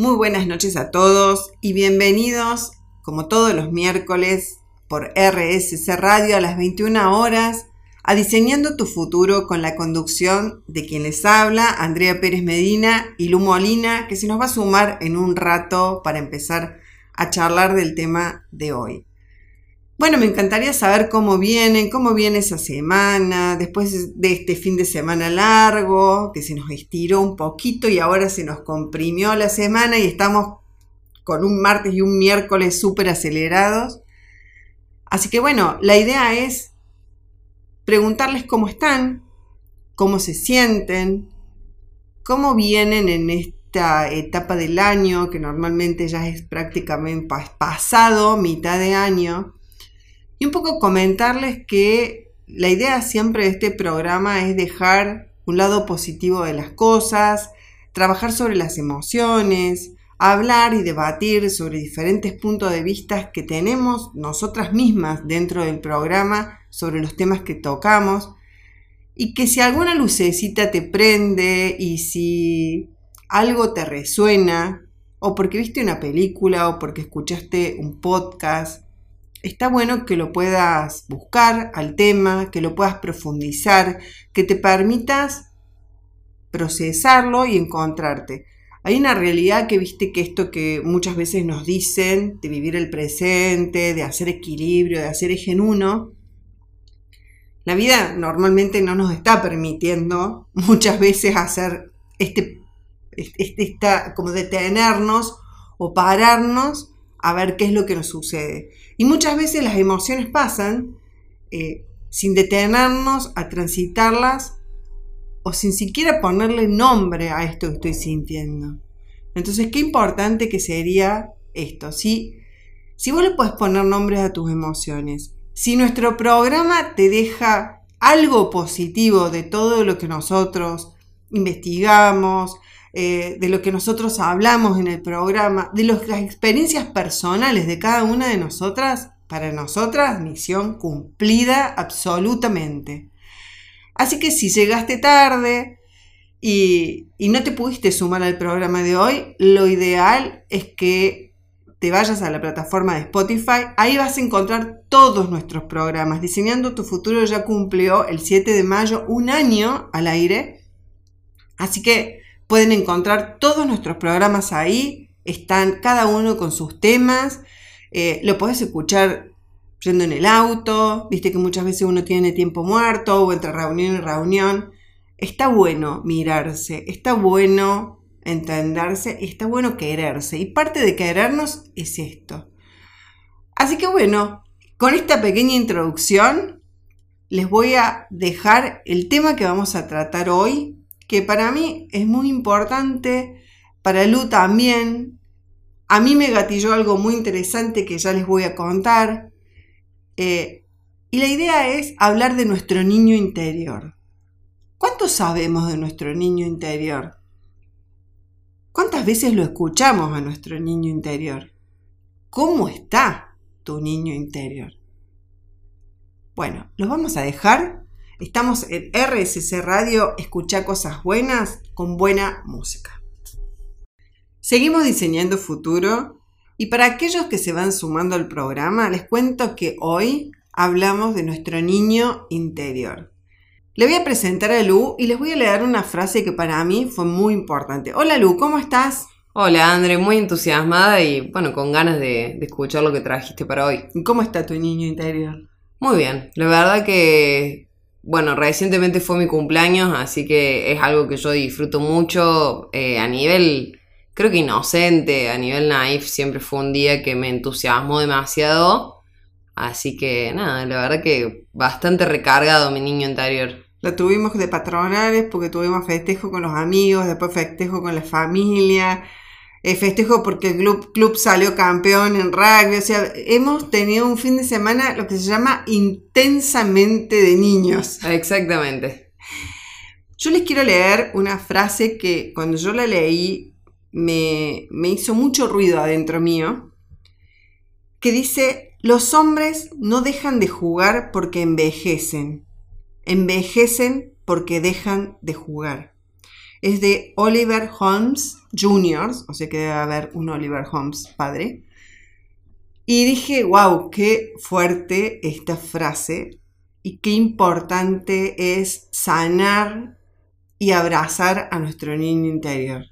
Muy buenas noches a todos y bienvenidos, como todos los miércoles, por RSC Radio a las 21 horas, a Diseñando tu Futuro con la conducción de quien les habla, Andrea Pérez Medina y Lu Molina, que se nos va a sumar en un rato para empezar a charlar del tema de hoy. Bueno, me encantaría saber cómo vienen, cómo viene esa semana, después de este fin de semana largo, que se nos estiró un poquito y ahora se nos comprimió la semana y estamos con un martes y un miércoles súper acelerados. Así que bueno, la idea es preguntarles cómo están, cómo se sienten, cómo vienen en esta etapa del año, que normalmente ya es prácticamente pasado, mitad de año y un poco comentarles que la idea siempre de este programa es dejar un lado positivo de las cosas, trabajar sobre las emociones, hablar y debatir sobre diferentes puntos de vista que tenemos nosotras mismas dentro del programa sobre los temas que tocamos. Y que si alguna lucecita te prende y si algo te resuena o porque viste una película o porque escuchaste un podcast está bueno que lo puedas buscar al tema, que lo puedas profundizar, que te permitas procesarlo y encontrarte. Hay una realidad que viste que esto que muchas veces nos dicen de vivir el presente, de hacer equilibrio, de hacer eje en uno, la vida normalmente no nos está permitiendo muchas veces hacer este, este, como detenernos o pararnos a ver qué es lo que nos sucede. Y muchas veces las emociones pasan eh, sin detenernos a transitarlas o sin siquiera ponerle nombre a esto que estoy sintiendo. Entonces, qué importante que sería esto. Si, si vos le puedes poner nombres a tus emociones, si nuestro programa te deja algo positivo de todo lo que nosotros investigamos, eh, de lo que nosotros hablamos en el programa, de las experiencias personales de cada una de nosotras, para nosotras, misión cumplida absolutamente. Así que si llegaste tarde y, y no te pudiste sumar al programa de hoy, lo ideal es que te vayas a la plataforma de Spotify, ahí vas a encontrar todos nuestros programas. Diseñando tu futuro ya cumplió el 7 de mayo un año al aire. Así que Pueden encontrar todos nuestros programas ahí, están cada uno con sus temas, eh, lo puedes escuchar yendo en el auto, viste que muchas veces uno tiene tiempo muerto o entre reunión y reunión. Está bueno mirarse, está bueno entenderse, está bueno quererse y parte de querernos es esto. Así que bueno, con esta pequeña introducción les voy a dejar el tema que vamos a tratar hoy que para mí es muy importante, para Lu también. A mí me gatilló algo muy interesante que ya les voy a contar. Eh, y la idea es hablar de nuestro niño interior. ¿Cuánto sabemos de nuestro niño interior? ¿Cuántas veces lo escuchamos a nuestro niño interior? ¿Cómo está tu niño interior? Bueno, los vamos a dejar Estamos en RSC Radio, escucha cosas buenas con buena música. Seguimos diseñando futuro y para aquellos que se van sumando al programa, les cuento que hoy hablamos de nuestro niño interior. Le voy a presentar a Lu y les voy a leer una frase que para mí fue muy importante. Hola Lu, ¿cómo estás? Hola André, muy entusiasmada y bueno, con ganas de, de escuchar lo que trajiste para hoy. ¿Cómo está tu niño interior? Muy bien, la verdad que bueno, recientemente fue mi cumpleaños, así que es algo que yo disfruto mucho eh, a nivel, creo que inocente, a nivel naif, siempre fue un día que me entusiasmó demasiado. Así que nada, la verdad que bastante recargado mi niño interior. Lo tuvimos de patronales porque tuvimos festejo con los amigos, después festejo con la familia, eh, festejo porque el club, club salió campeón en rugby. O sea, hemos tenido un fin de semana lo que se llama intensamente de niños. Exactamente. Yo les quiero leer una frase que cuando yo la leí me, me hizo mucho ruido adentro mío, que dice, los hombres no dejan de jugar porque envejecen, envejecen porque dejan de jugar. Es de Oliver Holmes Jr., o sea que debe haber un Oliver Holmes padre. Y dije, wow, qué fuerte esta frase y qué importante es sanar y abrazar a nuestro niño interior.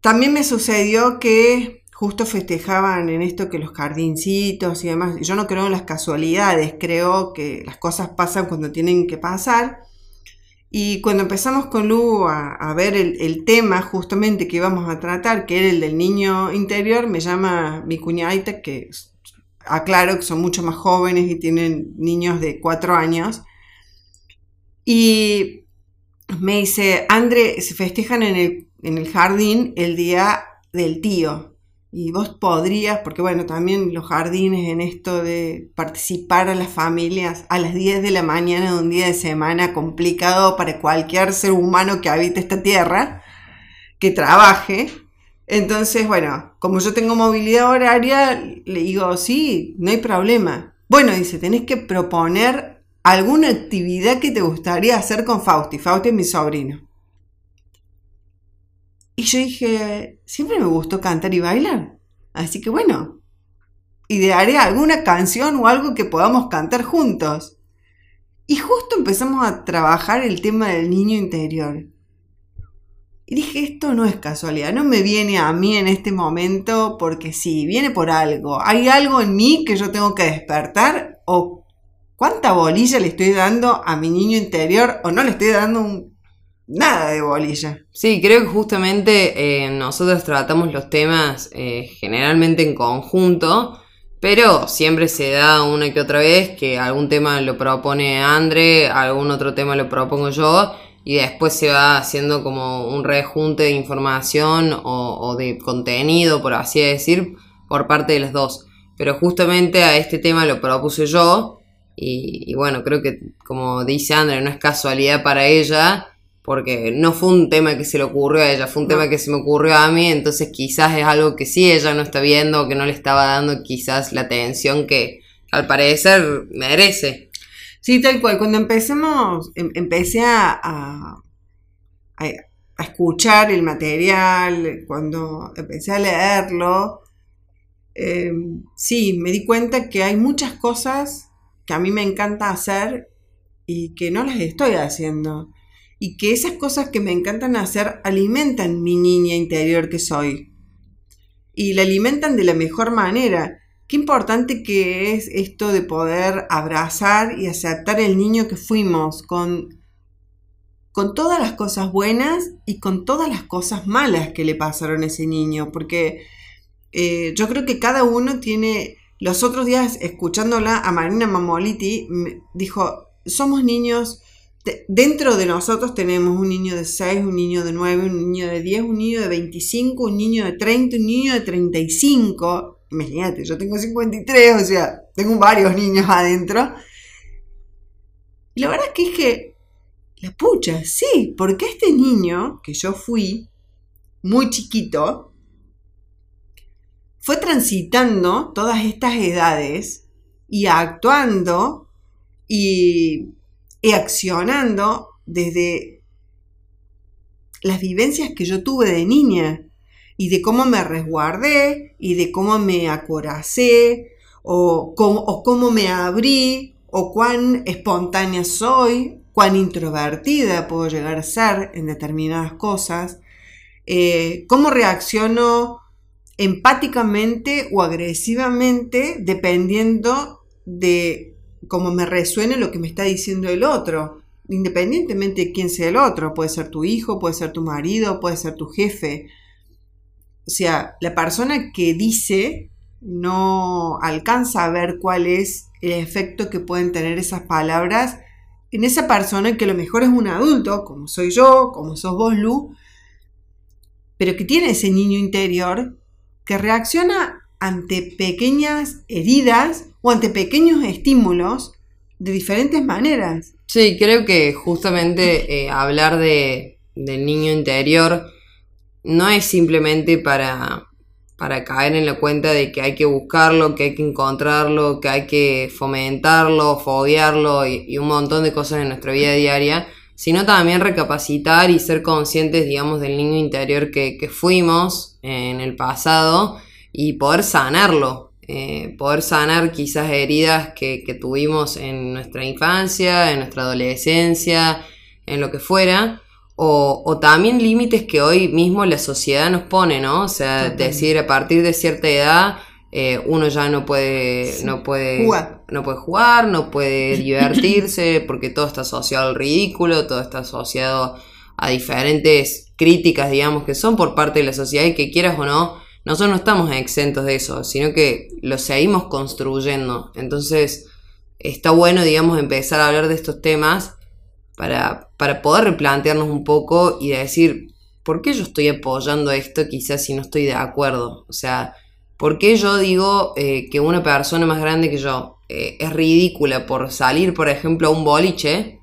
También me sucedió que justo festejaban en esto que los jardincitos y demás, yo no creo en las casualidades, creo que las cosas pasan cuando tienen que pasar. Y cuando empezamos con Lu a, ver el, tema justamente que íbamos a tratar, que era el del niño interior, me llama mi cuñadita, que aclaro que son mucho más jóvenes y tienen niños de cuatro años. Y me dice, André, se festejan en el, en el jardín el día del tío. Y vos podrías, porque bueno, también los jardines en esto de participar a las familias a las 10 de la mañana de un día de semana complicado para cualquier ser humano que habite esta tierra, que trabaje. Entonces, bueno, como yo tengo movilidad horaria, le digo, sí, no hay problema. Bueno, dice, tenés que proponer alguna actividad que te gustaría hacer con Fausti. Fausti es mi sobrino. Y yo dije, siempre me gustó cantar y bailar. Así que bueno, idearé alguna canción o algo que podamos cantar juntos. Y justo empezamos a trabajar el tema del niño interior. Y dije, esto no es casualidad, no me viene a mí en este momento porque sí, viene por algo. Hay algo en mí que yo tengo que despertar o cuánta bolilla le estoy dando a mi niño interior o no le estoy dando un nada de bolilla. Sí, creo que justamente eh, nosotros tratamos los temas eh, generalmente en conjunto, pero siempre se da una que otra vez que algún tema lo propone Andre, algún otro tema lo propongo yo, y después se va haciendo como un rejunte de información o, de contenido, por así decir, por parte de los dos. Pero justamente a este tema lo propuse yo, y, y bueno, creo que como dice Andre, no es casualidad para ella porque no fue un tema que se le ocurrió a ella, fue un tema que se me ocurrió a mí, entonces quizás es algo que sí ella no está viendo, que no le estaba dando quizás la atención que al parecer merece. Sí, tal cual, cuando empecemos, em, empecé a, a, escuchar el material, cuando empecé a leerlo, em, sí, me di cuenta que hay muchas cosas que a mí me encanta hacer y que no las estoy haciendo y que esas cosas que me encantan hacer alimentan mi niña interior que soy. Y la alimentan de la mejor manera. Qué importante que es esto de poder abrazar y aceptar el niño que fuimos con, con todas las cosas buenas y con todas las cosas malas que le pasaron a ese niño. Porque eh, yo creo que cada uno tiene... Los otros días, escuchándola a Marina Mamoliti, dijo, somos niños dentro de nosotros tenemos un niño de 6, un niño de 9, un niño de 10, un niño de 25, un niño de 30, un niño de 35. Imagínate, yo tengo 53, o sea, tengo varios niños adentro. Y la verdad es que es que, la pucha, sí, porque este niño que yo fui, muy chiquito, fue transitando todas estas edades y actuando y y accionando desde las vivencias que yo tuve de niña y de cómo me resguardé y de cómo me acoracé o cómo, o cómo me abrí o cuán espontánea soy, cuán introvertida puedo llegar a ser en determinadas cosas, eh, cómo reacciono empáticamente o agresivamente dependiendo de como me resuene lo que me está diciendo el otro, independientemente de quién sea el otro, puede ser tu hijo, puede ser tu marido, puede ser tu jefe. O sea, la persona que dice no alcanza a ver cuál es el efecto que pueden tener esas palabras en esa persona que a lo mejor es un adulto, como soy yo, como sos vos, Lu, pero que tiene ese niño interior que reacciona ante pequeñas heridas o ante pequeños estímulos de diferentes maneras. Sí, creo que justamente eh, hablar de, del niño interior no es simplemente para, para caer en la cuenta de que hay que buscarlo, que hay que encontrarlo, que hay que fomentarlo, foguearlo y, un montón de cosas en nuestra vida diaria, sino también recapacitar y ser conscientes, digamos, del niño interior que, fuimos en el pasado y poder sanarlo, eh, poder sanar quizás heridas que, tuvimos en nuestra infancia, en nuestra adolescencia, en lo que fuera, o, también límites que hoy mismo la sociedad nos pone, ¿no? O sea, decir a partir de cierta edad eh, uno ya no puede, no puede jugar. no puede jugar, no puede divertirse, porque todo está asociado al ridículo, todo está asociado a diferentes críticas, digamos, que son por parte de la sociedad y que quieras o no, nosotros no estamos exentos de eso, sino que lo seguimos construyendo. Entonces, está bueno, digamos, empezar a hablar de estos temas para, para poder replantearnos un poco y decir, ¿por qué yo estoy apoyando esto quizás si no estoy de acuerdo? O sea, ¿Por qué yo digo eh, que una persona más grande que yo eh, es ridícula por salir, por ejemplo, a un boliche?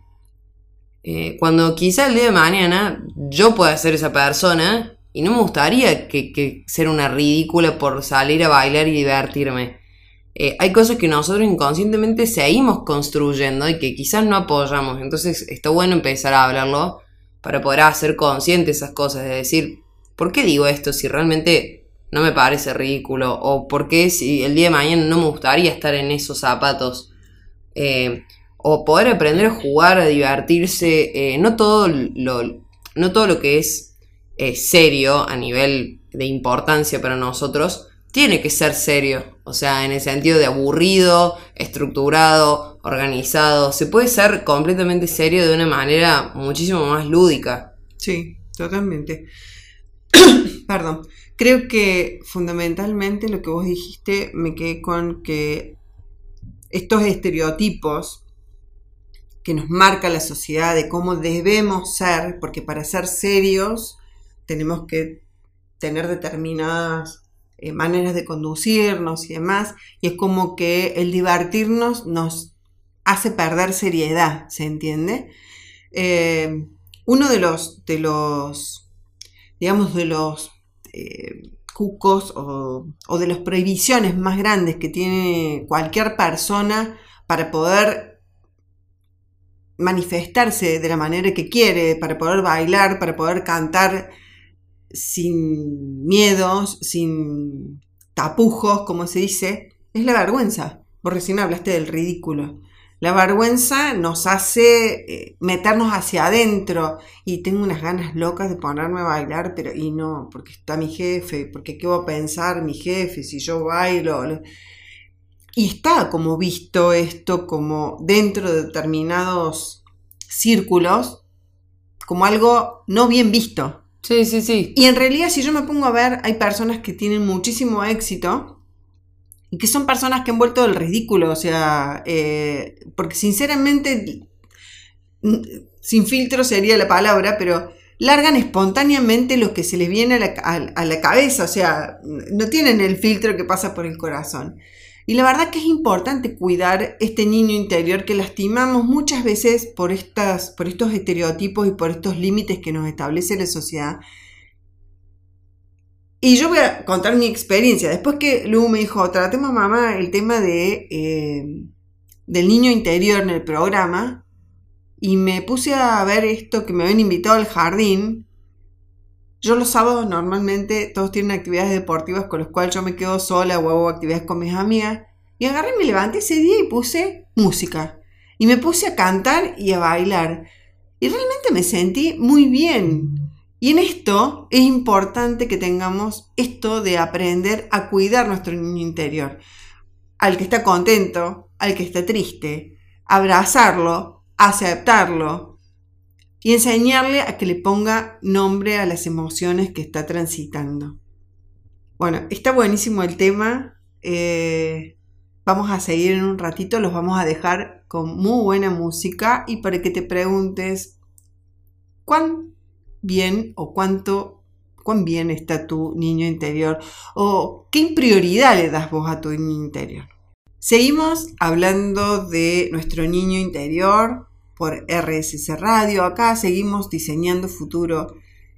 Eh, cuando quizá el día de mañana yo pueda ser esa persona y no me gustaría que, ser una ridícula por salir a bailar y divertirme. hay cosas que nosotros inconscientemente seguimos construyendo y que quizás no apoyamos. Entonces está bueno empezar a hablarlo para poder hacer consciente esas cosas. De decir, ¿por qué digo esto si realmente no me parece ridículo. O porque si el día de mañana no me gustaría estar en esos zapatos. Eh, o poder aprender a jugar, a divertirse. Eh, no, todo lo, no todo lo que es serio a nivel de importancia para nosotros tiene que ser serio. O sea, en el sentido de aburrido, estructurado, organizado. Se puede ser completamente serio de una manera muchísimo más lúdica. Sí, totalmente. Perdón. Creo que fundamentalmente lo que vos dijiste me quedé con que estos estereotipos que nos marca la sociedad de cómo debemos ser, porque para ser serios tenemos que tener determinadas eh, maneras de conducirnos y demás, y es como que el divertirnos nos hace perder seriedad, ¿se entiende? Eh, uno de los, de los, digamos, de los eh, cucos o, de las prohibiciones más grandes que tiene cualquier persona para poder manifestarse de la manera que quiere, para poder bailar, para poder cantar sin miedos, sin tapujos, como se dice, es la vergüenza. Vos recién hablaste del ridículo. La vergüenza nos hace eh, meternos hacia adentro y tengo unas ganas locas de ponerme a bailar, pero y no, porque está mi jefe, porque qué va a pensar mi jefe si yo bailo. Y está como visto esto como dentro de determinados círculos como algo no bien visto. Sí, sí, sí. Y en realidad si yo me pongo a ver, hay personas que tienen muchísimo éxito y que son personas que han vuelto del ridículo, o sea, eh, porque sinceramente, sin filtro sería la palabra, pero largan espontáneamente lo que se les viene a la, cabeza, o sea, no tienen el filtro que pasa por el corazón. Y la verdad que es importante cuidar este niño interior que lastimamos muchas veces por, estas, por estos estereotipos y por estos límites que nos establece la sociedad y yo voy a contar mi experiencia. Después que Lu me dijo, tratemos mamá el tema de, eh, del niño interior en el programa. Y me puse a ver esto que me habían invitado al jardín. Yo los sábados normalmente todos tienen actividades deportivas con las cuales yo me quedo sola o hago actividades con mis amigas. Y agarré, me levanté ese día y puse música. Y me puse a cantar y a bailar. Y realmente me sentí muy bien. Y en esto es importante que tengamos esto de aprender a cuidar nuestro niño interior. Al que está contento, al que está triste, abrazarlo, aceptarlo y enseñarle a que le ponga nombre a las emociones que está transitando. Bueno, está buenísimo el tema. Eh, vamos a seguir en un ratito, los vamos a dejar con muy buena música y para que te preguntes, ¿cuándo? bien o cuánto, cuán bien está tu niño interior o qué prioridad le das vos a tu niño interior. Seguimos hablando de nuestro niño interior por RSC Radio. Acá seguimos diseñando futuro.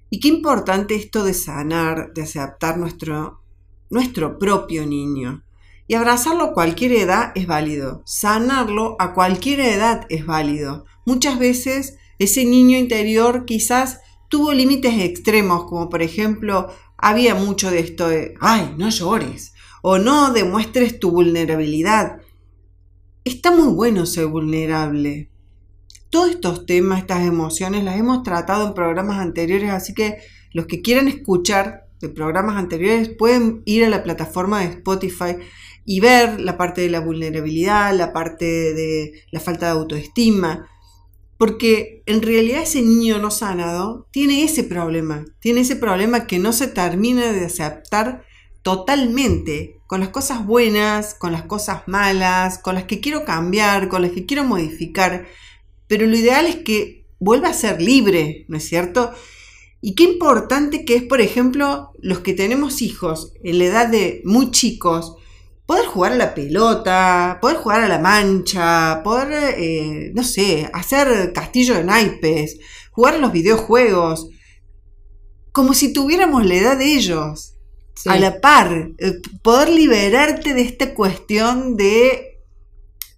Y qué importante esto de sanar, de aceptar nuestro, nuestro propio niño. Y abrazarlo a cualquier edad es válido. Sanarlo a cualquier edad es válido. Muchas veces ese niño interior quizás tuvo límites extremos, como por ejemplo, había mucho de esto de, ay, no llores, o no demuestres tu vulnerabilidad. Está muy bueno ser vulnerable. Todos estos temas, estas emociones, las hemos tratado en programas anteriores, así que los que quieran escuchar de programas anteriores pueden ir a la plataforma de Spotify y ver la parte de la vulnerabilidad, la parte de la falta de autoestima, porque en realidad ese niño no sanado tiene ese problema, tiene ese problema que no se termina de aceptar totalmente con las cosas buenas, con las cosas malas, con las que quiero cambiar, con las que quiero modificar, pero lo ideal es que vuelva a ser libre, ¿no es cierto? Y qué importante que es, por ejemplo, los que tenemos hijos en la edad de muy chicos, poder jugar a la pelota, poder jugar a la mancha, poder, eh, no sé, hacer castillo de naipes, jugar a los videojuegos, como si tuviéramos la edad de ellos, a la par, eh, poder liberarte de esta cuestión de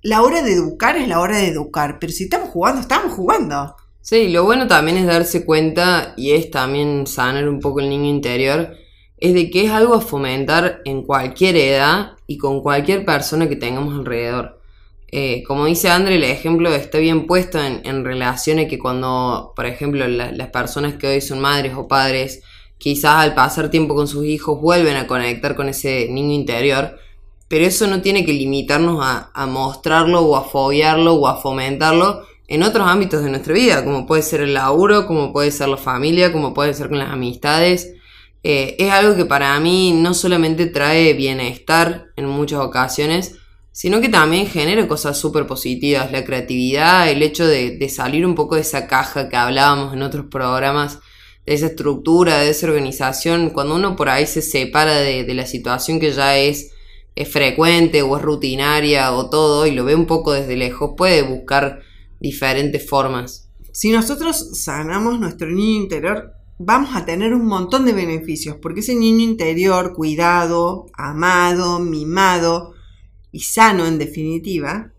la hora de educar es la hora de educar, pero si estamos jugando, estamos jugando. Sí, lo bueno también es darse cuenta y es también sanar un poco el niño interior, es de que es algo a fomentar en cualquier edad y con cualquier persona que tengamos alrededor. Eh, como dice André, el ejemplo está bien puesto en, en relaciones que cuando, por ejemplo, las personas que hoy son madres o padres, quizás al pasar tiempo con sus hijos vuelven a conectar con ese niño interior, pero eso no tiene que limitarnos a, mostrarlo o a fobiarlo o a fomentarlo, en otros ámbitos de nuestra vida, como puede ser el laburo, como puede ser la familia, como puede ser con las amistades. Eh, es algo que para mí no solamente trae bienestar en muchas ocasiones, sino que también genera cosas súper positivas. La creatividad, el hecho de, salir un poco de esa caja que hablábamos en otros programas, de esa estructura, de esa organización, cuando uno por ahí se separa de la situación que ya es, es frecuente o es rutinaria o todo y lo ve un poco desde lejos, puede buscar diferentes formas. Si nosotros sanamos nuestro niño interior, vamos a tener un montón de beneficios, porque ese niño interior cuidado, amado, mimado y sano en definitiva,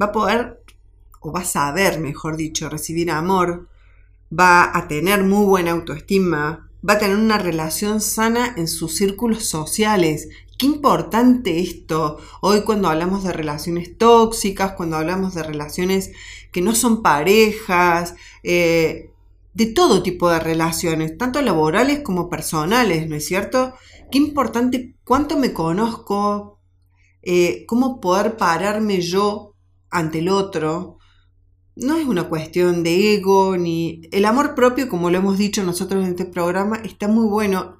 va a poder, o va a saber, mejor dicho, recibir amor, va a tener muy buena autoestima, va a tener una relación sana en sus círculos sociales Qué importante esto hoy cuando hablamos de relaciones tóxicas, cuando hablamos de relaciones que no son parejas, eh, de todo tipo de relaciones, tanto laborales como personales, ¿no es cierto? Qué importante cuánto me conozco, eh, cómo poder pararme yo ante el otro. No es una cuestión de ego ni el amor propio, como lo hemos dicho nosotros en este programa, está muy bueno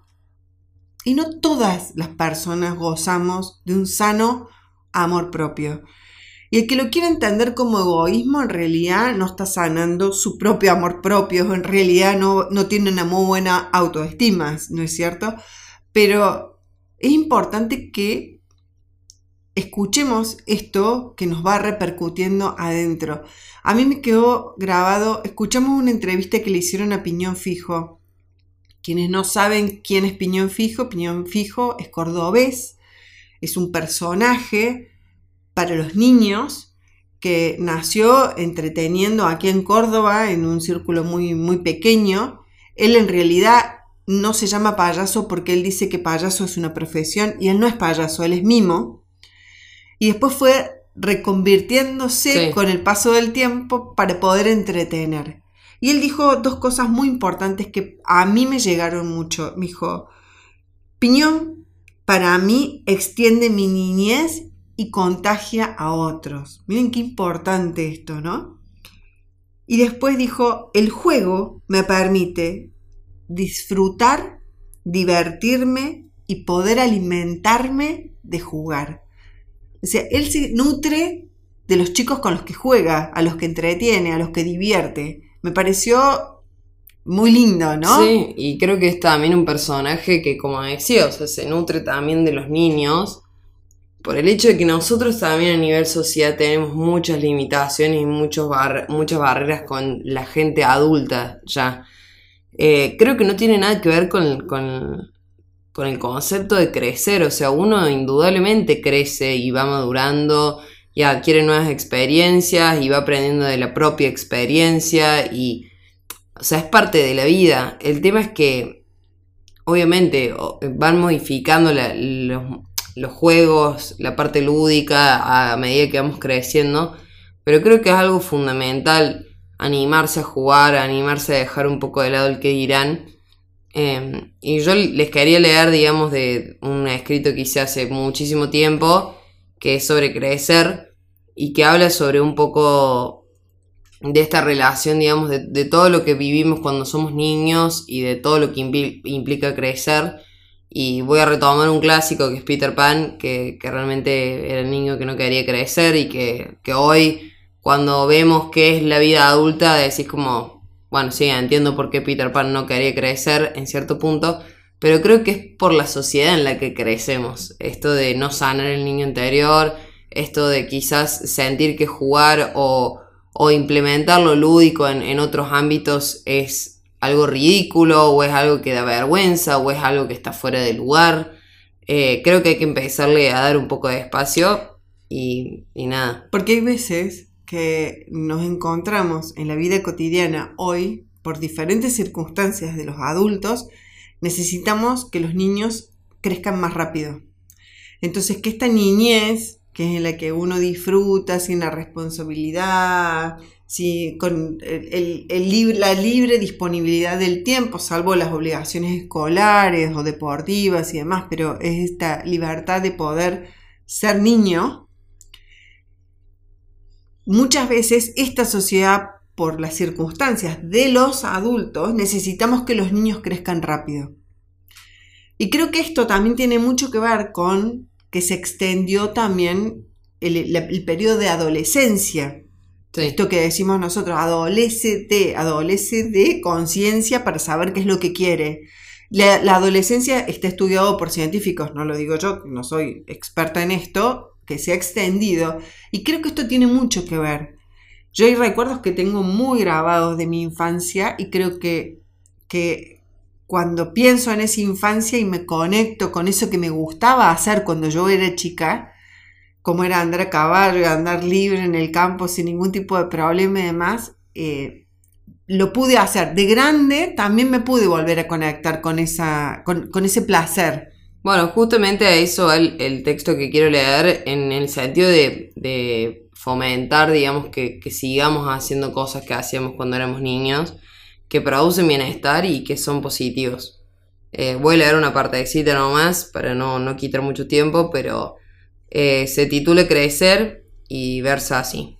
y no todas las personas gozamos de un sano amor propio. Y el que lo quiera entender como egoísmo, en realidad no está sanando su propio amor propio, en realidad no, no tiene una muy buena autoestima, ¿no es cierto? Pero es importante que escuchemos esto que nos va repercutiendo adentro. A mí me quedó grabado, escuchamos una entrevista que le hicieron a Piñón Fijo quienes no saben quién es Piñón Fijo, Piñón Fijo es cordobés, es un personaje para los niños que nació entreteniendo aquí en Córdoba en un círculo muy, muy pequeño. Él en realidad no se llama payaso porque él dice que payaso es una profesión y él no es payaso, él es mimo. Y después fue reconvirtiéndose con el paso del tiempo para poder entretener. Y él dijo dos cosas muy importantes que a mí me llegaron mucho. Me dijo, Piñón para mí extiende mi niñez y contagia a otros. Miren qué importante esto, ¿no? Y después dijo, el juego me permite disfrutar, divertirme y poder alimentarme de jugar. O sea, él se nutre de los chicos con los que juega, a los que entretiene, a los que divierte. Me pareció muy lindo, ¿no? Sí, y creo que es también un personaje que, como decía, o sea, se nutre también de los niños, por el hecho de que nosotros también a nivel social tenemos muchas limitaciones y muchos muchas barreras con la gente adulta ya. Eh, creo que no tiene nada que ver con, con, con el concepto de crecer, o sea, uno indudablemente crece y va madurando y adquiere nuevas experiencias y va aprendiendo de la propia experiencia y, o sea, es parte de la vida. El tema es que, obviamente, van modificando los, juegos, la parte lúdica a medida que vamos creciendo, pero creo que es algo fundamental animarse a jugar, animarse a dejar un poco de lado el que dirán. Em, y yo les quería leer, digamos, de un escrito que hice hace muchísimo tiempo, que es sobre crecer y que habla sobre un poco de esta relación, digamos, de, todo lo que vivimos cuando somos niños y de todo lo que implica crecer. Y voy a retomar un clásico que es Peter Pan, que, realmente era el niño que no quería crecer y que, que hoy cuando vemos qué es la vida adulta, decís como, bueno, sí, entiendo por qué Peter Pan no quería crecer en cierto punto, pero creo que es por la sociedad en la que crecemos. Esto de no sanar el niño interior, esto de quizás sentir que jugar o, o implementar lo lúdico en, otros ámbitos es algo ridículo o es algo que da vergüenza o es algo que está fuera de lugar. Eh, creo que hay que empezarle a dar un poco de espacio y, y nada. Porque hay veces que nos encontramos en la vida cotidiana hoy, por diferentes circunstancias de los adultos, necesitamos que los niños crezcan más rápido. Entonces, que esta niñez, que es en la que uno disfruta sin la responsabilidad, con la libre disponibilidad del tiempo, salvo las obligaciones escolares o deportivas y demás, pero es esta libertad de poder ser niño, muchas veces esta sociedad, por las circunstancias de los adultos, necesitamos que los niños crezcan rápido. Y creo que esto también tiene mucho que ver con que se extendió también el, periodo de adolescencia. Esto que decimos nosotros, adolece de, adolece de conciencia para saber qué es lo que quiere. La, adolescencia está estudiado por científicos, no lo digo yo, no soy experta en esto, que se ha extendido y creo que esto tiene mucho que ver. Yo hay recuerdos que tengo muy grabados de mi infancia y creo que, que cuando pienso en esa infancia y me conecto con eso que me gustaba hacer cuando yo era chica, como era andar a caballo, andar libre en el campo sin ningún tipo de problema y demás, eh, lo pude hacer. De grande también me pude volver a conectar con, esa, con, con ese placer. Bueno, justamente a eso va el, texto que quiero leer en el sentido de, fomentar, digamos, que, sigamos haciendo cosas que hacíamos cuando éramos niños, que producen bienestar y que son positivos. Eh, voy a leer una parte de cita nomás para no, no quitar mucho tiempo, pero eh, se titula Crecer y versa así.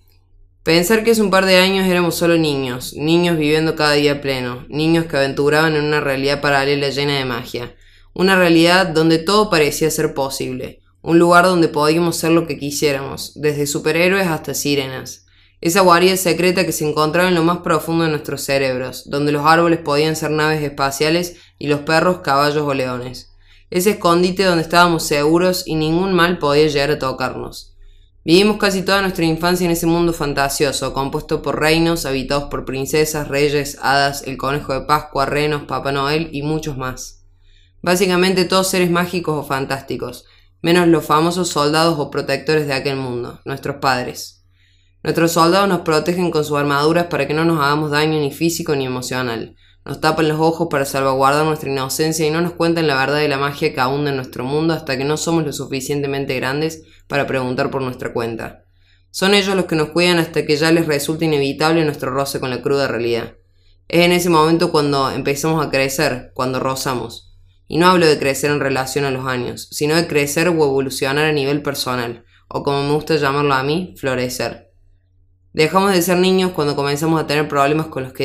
Pensar que hace un par de años éramos solo niños, niños viviendo cada día pleno, niños que aventuraban en una realidad paralela llena de magia una realidad donde todo parecía ser posible, un lugar donde podíamos ser lo que quisiéramos, desde superhéroes hasta sirenas. Esa guarida secreta que se encontraba en lo más profundo de nuestros cerebros, donde los árboles podían ser naves espaciales y los perros caballos o leones. Ese escondite donde estábamos seguros y ningún mal podía llegar a tocarnos. Vivimos casi toda nuestra infancia en ese mundo fantasioso, compuesto por reinos habitados por princesas, reyes, hadas, el conejo de Pascua, renos, Papá Noel y muchos más. Básicamente todos seres mágicos o fantásticos, menos los famosos soldados o protectores de aquel mundo, nuestros padres. Nuestros soldados nos protegen con sus armaduras para que no nos hagamos daño ni físico ni emocional. Nos tapan los ojos para salvaguardar nuestra inocencia y no nos cuentan la verdad de la magia que abunda en nuestro mundo hasta que no somos lo suficientemente grandes para preguntar por nuestra cuenta. Son ellos los que nos cuidan hasta que ya les resulte inevitable nuestro roce con la cruda realidad. Es en ese momento cuando empezamos a crecer, cuando rozamos. Y no hablo de crecer en relación a los años, sino de crecer o evolucionar a nivel personal, o como me gusta llamarlo a mí, florecer. Dejamos de ser niños cuando comenzamos a tener problemas con los que,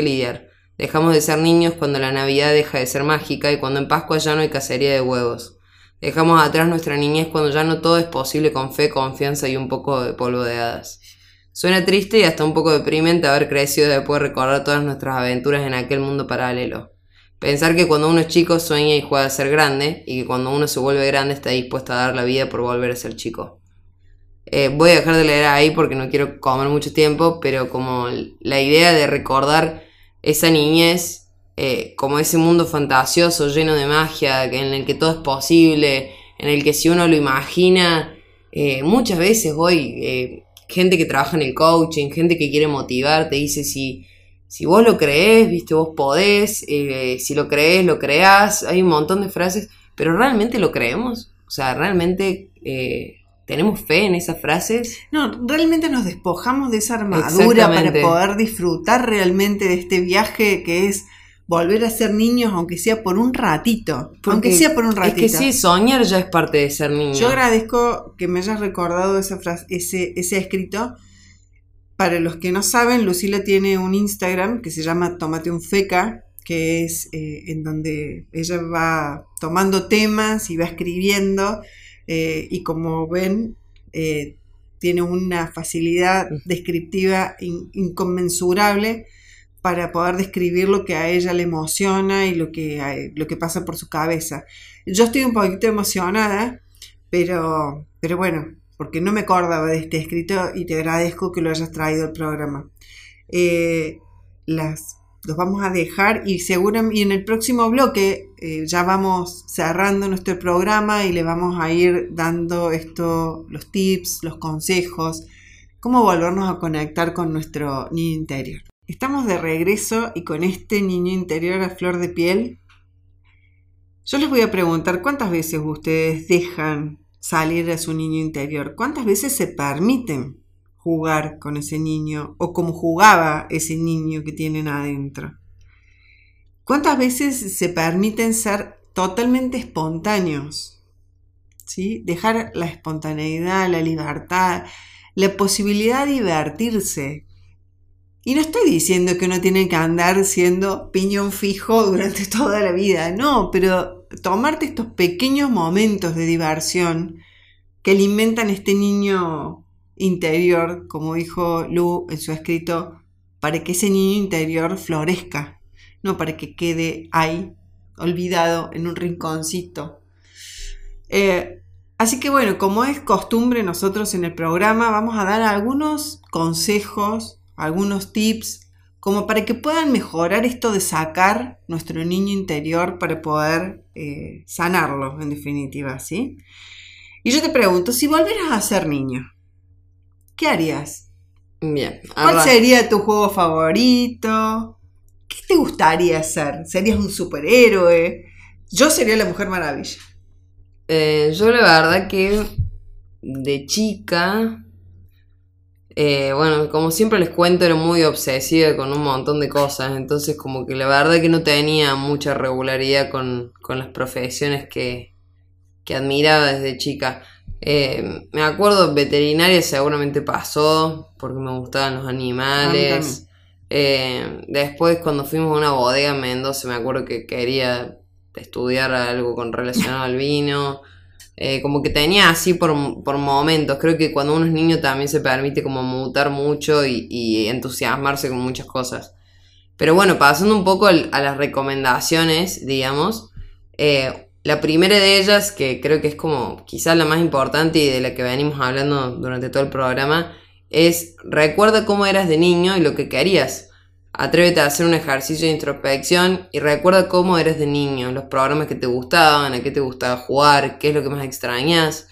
lidiar. Dejamos de ser niños cuando la Navidad deja de ser mágica y cuando en Pascua ya no hay cacería de huevos. Dejamos atrás nuestra niñez cuando ya no todo es posible con fe, confianza y un poco de polvo de hadas. Suena triste y hasta un poco deprimente haber crecido después de recordar todas nuestras aventuras en aquel mundo paralelo. Pensar que cuando uno es chico sueña y juega a ser grande y que cuando uno se vuelve grande está dispuesto a dar la vida por volver a ser chico. Eh, voy a dejar de leer ahí porque no quiero comer mucho tiempo, pero como la idea de recordar esa niñez eh, como ese mundo fantasioso lleno de magia en el que todo es posible, en el que si uno lo imagina Eh, muchas veces hoy, gente que trabaja en el coaching, gente que quiere motivar, te dice si, si vos lo crees, viste, vos podés, si lo crees, lo creás, hay un montón de frases, pero ¿realmente lo creemos? O sea, ¿realmente tenemos fe en esas frases? No, realmente nos despojamos de esa armadura para poder disfrutar realmente de este viaje que es volver a ser niños, aunque sea por un ratito. aunque sea por un ratito. Es que sí, soñar ya es parte de ser niño. Yo agradezco que me hayas recordado esa frase, ese, ese escrito. Para los que no saben, Lucila tiene un Instagram que se llama Tomate un Feca, que es eh, en donde ella va tomando temas y va escribiendo. Eh, y como ven, eh, tiene una facilidad descriptiva inconmensurable para poder describir lo que a ella le emociona y lo que, lo que pasa por su cabeza. Yo estoy un poquito emocionada, pero, pero bueno, porque no me acordaba de este escrito y te agradezco que lo hayas traído al programa. Eh, las, los vamos a dejar y seguro y en el próximo bloque eh, ya vamos cerrando nuestro programa y le vamos a ir dando esto, los tips, los consejos, cómo volvernos a conectar con nuestro niño interior. Estamos de regreso y con este niño interior a flor de piel. Yo les voy a preguntar cuántas veces ustedes dejan salir a su niño interior, cuántas veces se permiten jugar con ese niño o como jugaba ese niño que tienen adentro. ¿Cuántas veces se permiten ser totalmente espontáneos? ¿Sí? Dejar la espontaneidad, la libertad, la posibilidad de divertirse, y no estoy diciendo que uno tiene que andar siendo piñón fijo durante toda la vida, no, pero tomarte estos pequeños momentos de diversión que alimentan este niño interior, como dijo Lu en su escrito, para que ese niño interior florezca, no para que quede ahí, olvidado en un rinconcito. Eh, así que bueno, como es costumbre nosotros en el programa vamos a dar algunos consejos algunos tips como para que puedan mejorar esto de sacar nuestro niño interior para poder eh, sanarlo, en definitiva, ¿sí? Y yo te pregunto, si volvieras a ser niño, ¿qué harías? Bien. ¿Cuál sería tu juego favorito? ¿Qué te gustaría hacer? ¿Serías un superhéroe? Yo sería la Mujer Maravilla. Eh, yo la verdad que de chica eh, bueno, como siempre les cuento, era muy obsesiva con un montón de cosas, entonces como que la verdad que no tenía mucha regularidad con, las profesiones que, admiraba desde chica. Eh, me acuerdo, veterinaria seguramente pasó, porque me gustaban los animales. Eh, después cuando fuimos a una bodega en Mendoza, me acuerdo que quería estudiar algo con relacionado al vino. Eh, como que tenía así por, momentos. Creo que cuando uno es niño también se permite como mutar mucho y, entusiasmarse con muchas cosas. Pero bueno, pasando un poco a las recomendaciones, digamos. Eh, la primera de ellas, que creo que es como quizás la más importante y de la que venimos hablando durante todo el programa, es recuerda cómo eras de niño y lo que querías. Atrévete a hacer un ejercicio de introspección y recuerda cómo eres de niño, los programas que te gustaban, a qué te gustaba jugar, qué es lo que más extrañas.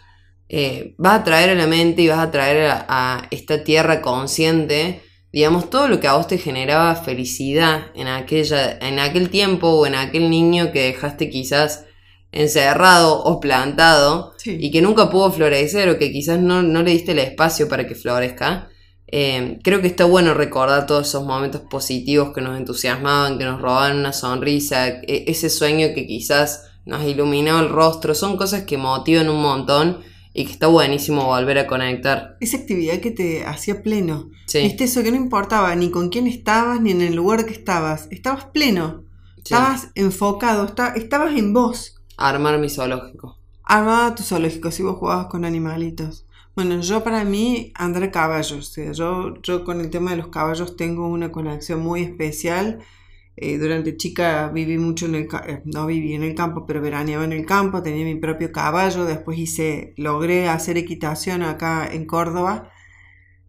Eh, vas a traer a la mente y vas a traer a, esta tierra consciente, digamos, todo lo que a vos te generaba felicidad en, aquella, en aquel tiempo o en aquel niño que dejaste quizás encerrado o plantado y que nunca pudo florecer o que quizás no, no le diste el espacio para que florezca. Eh, creo que está bueno recordar todos esos momentos positivos que nos entusiasmaban, que nos robaban una sonrisa, e, ese sueño que quizás nos iluminó el rostro, son cosas que motivan un montón y que está buenísimo volver a conectar. Esa actividad que te hacía pleno. Viste eso que no importaba ni con quién estabas ni en el lugar que estabas, estabas pleno, estabas enfocado, estabas en vos. Armar mi zoológico. Armaba tu zoológico si vos jugabas con animalitos. Bueno, yo para mí andar caballos. yo, yo con el tema de los caballos tengo una conexión muy especial. Eh, durante chica viví mucho en el eh, no viví en el campo, pero veraneaba en el campo, tenía mi propio caballo, después hice, logré hacer equitación acá en Córdoba.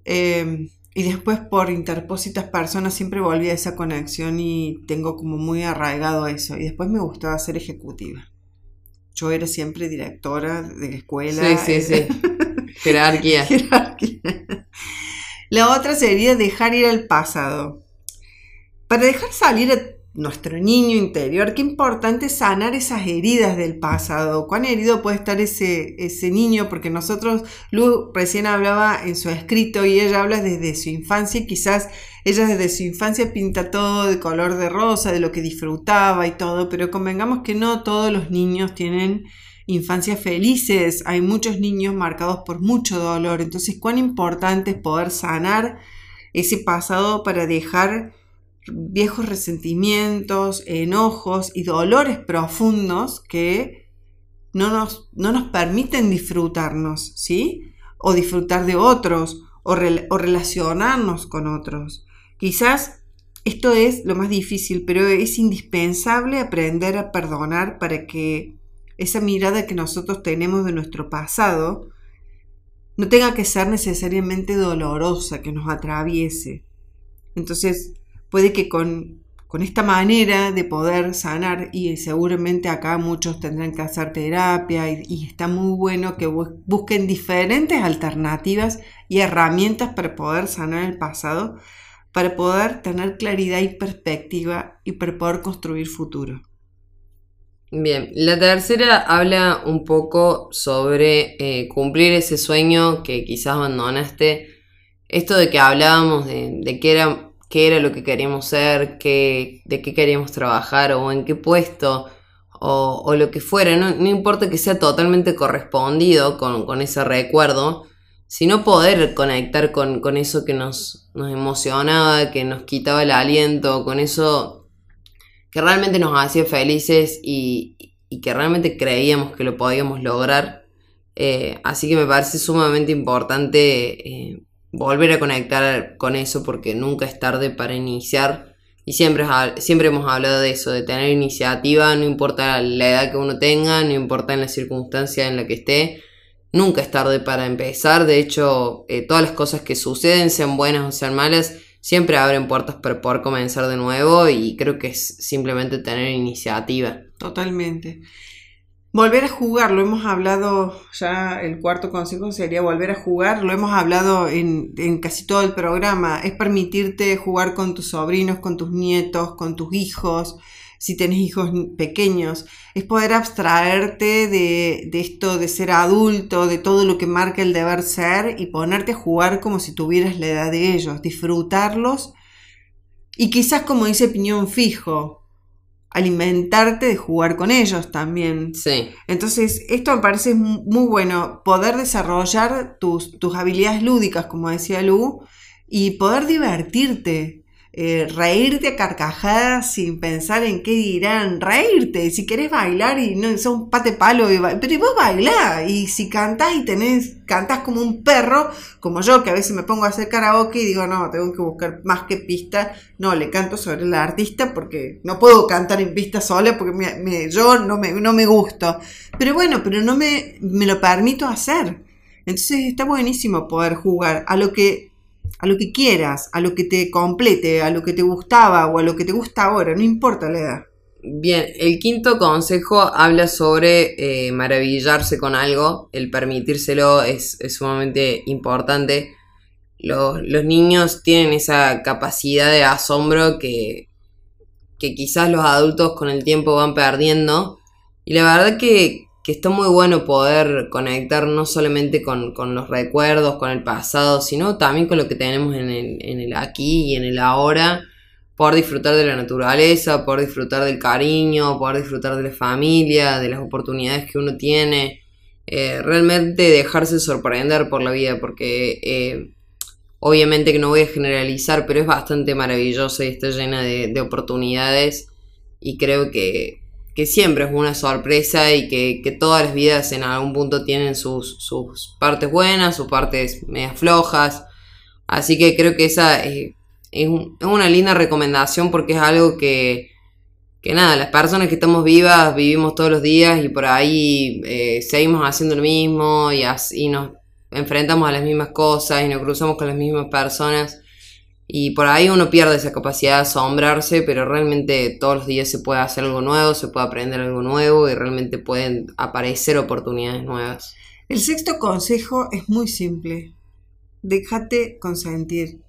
Em, y después por interpósitas personas siempre volví a esa conexión y tengo como muy arraigado eso. Y después me gustó ser ejecutiva. Yo era siempre directora de la escuela. Sí, sí, sí. Jerarquía. Jerarquía. La otra sería dejar ir al pasado. Para dejar salir a nuestro niño interior, qué importante sanar esas heridas del pasado. ¿Cuán herido puede estar ese, ese niño? Porque nosotros, Lu recién hablaba en su escrito y ella habla desde su infancia y quizás ella desde su infancia pinta todo de color de rosa, de lo que disfrutaba y todo, pero convengamos que no todos los niños tienen infancias felices, hay muchos niños marcados por mucho dolor, entonces cuán importante es poder sanar ese pasado para dejar viejos resentimientos, enojos y dolores profundos que no nos, no nos permiten disfrutarnos, ¿sí? O disfrutar de otros, o, o relacionarnos con otros. Quizás esto es lo más difícil, pero es indispensable aprender a perdonar para que esa mirada que nosotros tenemos de nuestro pasado no tenga que ser necesariamente dolorosa, que nos atraviese. Entonces, puede que con, esta manera de poder sanar, y seguramente acá muchos tendrán que hacer terapia, y, está muy bueno que busquen diferentes alternativas y herramientas para poder sanar el pasado, para poder tener claridad y perspectiva y para poder construir futuro. Bien, la tercera habla un poco sobre eh, cumplir ese sueño que quizás abandonaste. Esto de que hablábamos de, qué, era, qué era lo que queríamos ser, qué, de qué queríamos trabajar o en qué puesto o, lo que fuera. No, importa que sea totalmente correspondido con, ese recuerdo, sino poder conectar con, con eso que nos, nos emocionaba, que nos quitaba el aliento, con eso que realmente nos hacía felices y, que realmente creíamos que lo podíamos lograr. Eh, así que me parece sumamente importante eh, volver a conectar con eso porque nunca es tarde para iniciar. Y siempre, siempre hemos hablado de eso, de tener iniciativa, no importa la edad que uno tenga, no importa en la circunstancia en la que esté, nunca es tarde para empezar. De hecho, eh, todas las cosas que suceden, sean buenas o sean malas, siempre abren puertas para poder comenzar de nuevo y creo que es simplemente tener iniciativa. Totalmente. Volver a jugar, lo hemos hablado ya, el cuarto consejo sería volver a jugar, lo hemos hablado en, en, casi todo el programa, es permitirte jugar con tus sobrinos, con tus nietos, con tus hijos, si tenés hijos pequeños, es poder abstraerte de, esto de ser adulto, de todo lo que marca el deber ser y ponerte a jugar como si tuvieras la edad de ellos, disfrutarlos y quizás como dice Piñón Fijo, alimentarte de jugar con ellos también. Sí. Entonces, esto me parece muy bueno, poder desarrollar tus, tus habilidades lúdicas, como decía Lu, y poder divertirte. Eh, reírte a carcajadas sin pensar en qué dirán, reírte, si querés bailar y no sos un pate palo, y pero vos bailá, y si cantás y tenés, cantás como un perro, como yo que a veces me pongo a hacer karaoke y digo, no, tengo que buscar más que pista, no, le canto sobre la artista porque no puedo cantar en pista sola porque me, yo no me, no me gusto, pero bueno, pero no me, me lo permito hacer. Entonces está buenísimo poder jugar a lo que a lo que quieras, a lo que te complete, a lo que te gustaba o a lo que te gusta ahora, no importa la edad. Bien, el quinto consejo habla sobre eh, maravillarse con algo, el permitírselo es, sumamente importante. Los, los, niños tienen esa capacidad de asombro que, que quizás los adultos con el tiempo van perdiendo. Y la verdad que, que está muy bueno poder conectar no solamente con, los recuerdos, con el pasado, sino también con lo que tenemos en el, aquí y en el ahora, por disfrutar de la naturaleza, por disfrutar del cariño, por disfrutar de la familia, de las oportunidades que uno tiene, eh, realmente dejarse sorprender por la vida, porque eh, obviamente que no voy a generalizar, pero es bastante maravillosa y está llena de oportunidades y creo que que siempre es una sorpresa y que, todas las vidas en algún punto tienen sus, sus partes buenas, sus partes medias flojas. Así que creo que esa es, una linda recomendación porque es algo que, que nada, las personas que estamos vivas vivimos todos los días y por ahí eh, seguimos haciendo lo mismo y, y nos enfrentamos a las mismas cosas y nos cruzamos con las mismas personas. Y por ahí uno pierde esa capacidad de asombrarse, pero realmente todos los días se puede hacer algo nuevo, se puede aprender algo nuevo y realmente pueden aparecer oportunidades nuevas. El sexto consejo es muy simple. Déjate consentir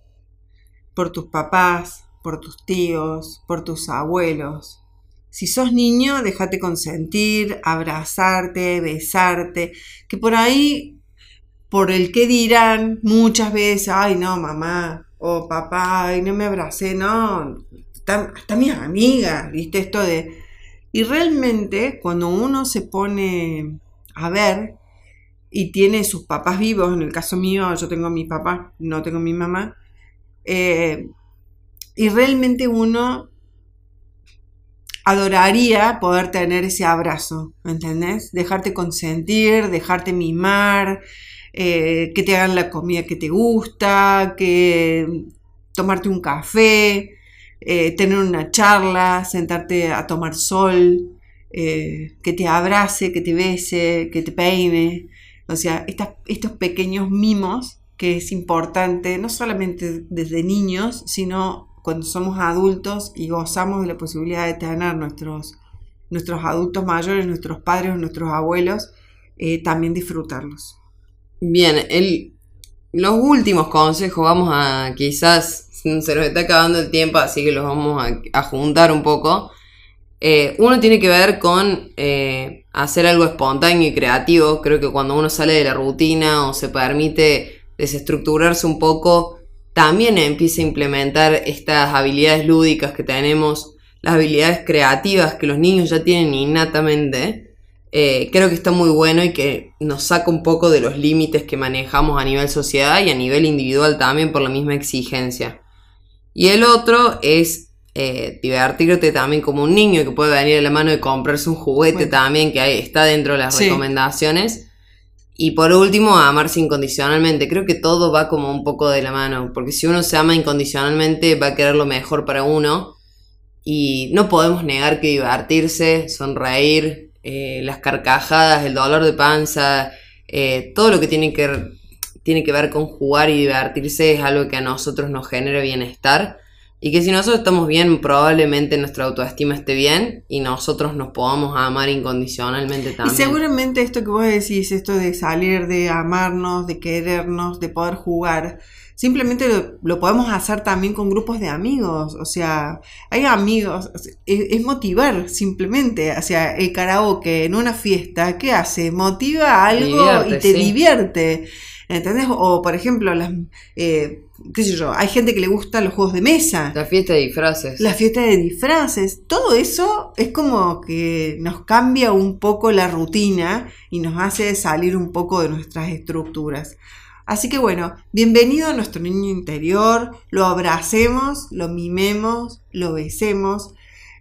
por tus papás, por tus tíos, por tus abuelos. Si sos niño, déjate consentir, abrazarte, besarte, que por ahí, por el que dirán muchas veces, ay no, mamá o papá, ay no me abracé, no, están, hasta mis amigas, viste esto de... Y realmente cuando uno se pone a ver y tiene sus papás vivos, en el caso mío yo tengo a mi papá, no tengo mi mamá, eh, y realmente uno adoraría poder tener ese abrazo, ¿entendés? Dejarte consentir, dejarte mimar, eh, que te hagan la comida que te gusta, que tomarte un café, eh, tener una charla, sentarte a tomar sol, que te abrace, que te bese, que te peine. O sea, estos pequeños mimos que es importante, no solamente desde niños, sino cuando somos adultos y gozamos de la posibilidad de tener nuestros, nuestros adultos mayores, nuestros padres nuestros abuelos, eh, también disfrutarlos. Bien, el, los últimos consejos, vamos a quizás, se nos está acabando el tiempo, así que los vamos a, juntar un poco. Eh, uno tiene que ver con eh, hacer algo espontáneo y creativo. Creo que cuando uno sale de la rutina o se permite desestructurarse un poco, también empieza a implementar estas habilidades lúdicas que tenemos, las habilidades creativas que los niños ya tienen innatamente. Eh, creo que está muy bueno y que nos saca un poco de los límites que manejamos a nivel sociedad y a nivel individual también por la misma exigencia. Y el otro es eh, divertirte también como un niño que puede venir a la mano de comprarse un juguete también que está dentro de las recomendaciones. Y por último, amarse incondicionalmente. Creo que todo va como un poco de la mano, porque si uno se ama incondicionalmente va a querer lo mejor para uno. Y no podemos negar que divertirse, sonreír, eh, las carcajadas, el dolor de panza, eh, todo lo que tiene que, tiene que ver con jugar y divertirse es algo que a nosotros nos genera bienestar y que si nosotros estamos bien, probablemente nuestra autoestima esté bien y nosotros nos podamos amar incondicionalmente también. Y seguramente esto que vos decís, esto de salir, de amarnos, de querernos, de poder jugar, simplemente lo, podemos hacer también con grupos de amigos. O sea, hay amigos, es, motivar simplemente. O sea, el karaoke en una fiesta, ¿qué hace? Motiva algo y te divierte. ¿Entendés? O, por ejemplo, las... Eh, qué sé yo, hay gente que le gusta los juegos de mesa. La fiesta de disfraces. La fiesta de disfraces. Todo eso es como que nos cambia un poco la rutina y nos hace salir un poco de nuestras estructuras. Así que bueno, bienvenido a nuestro niño interior, lo abracemos, lo mimemos, lo besemos.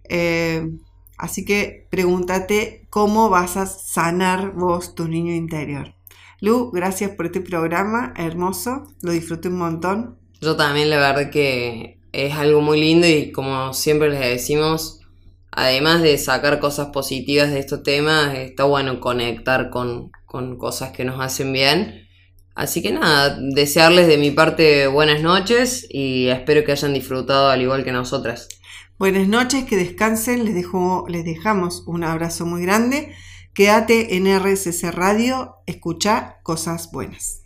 Eh, así que pregúntate cómo vas a sanar vos tu niño interior. Lu, gracias por este programa hermoso, lo disfruté un montón. Yo también, la verdad que es algo muy lindo y como siempre les decimos, además de sacar cosas positivas de estos temas, está bueno conectar con, con cosas que nos hacen bien. Así que nada, desearles de mi parte buenas noches y espero que hayan disfrutado al igual que nosotras. Buenas noches, que descansen, les, dejo, les dejamos un abrazo muy grande Quédate en RSC Radio, escucha cosas buenas.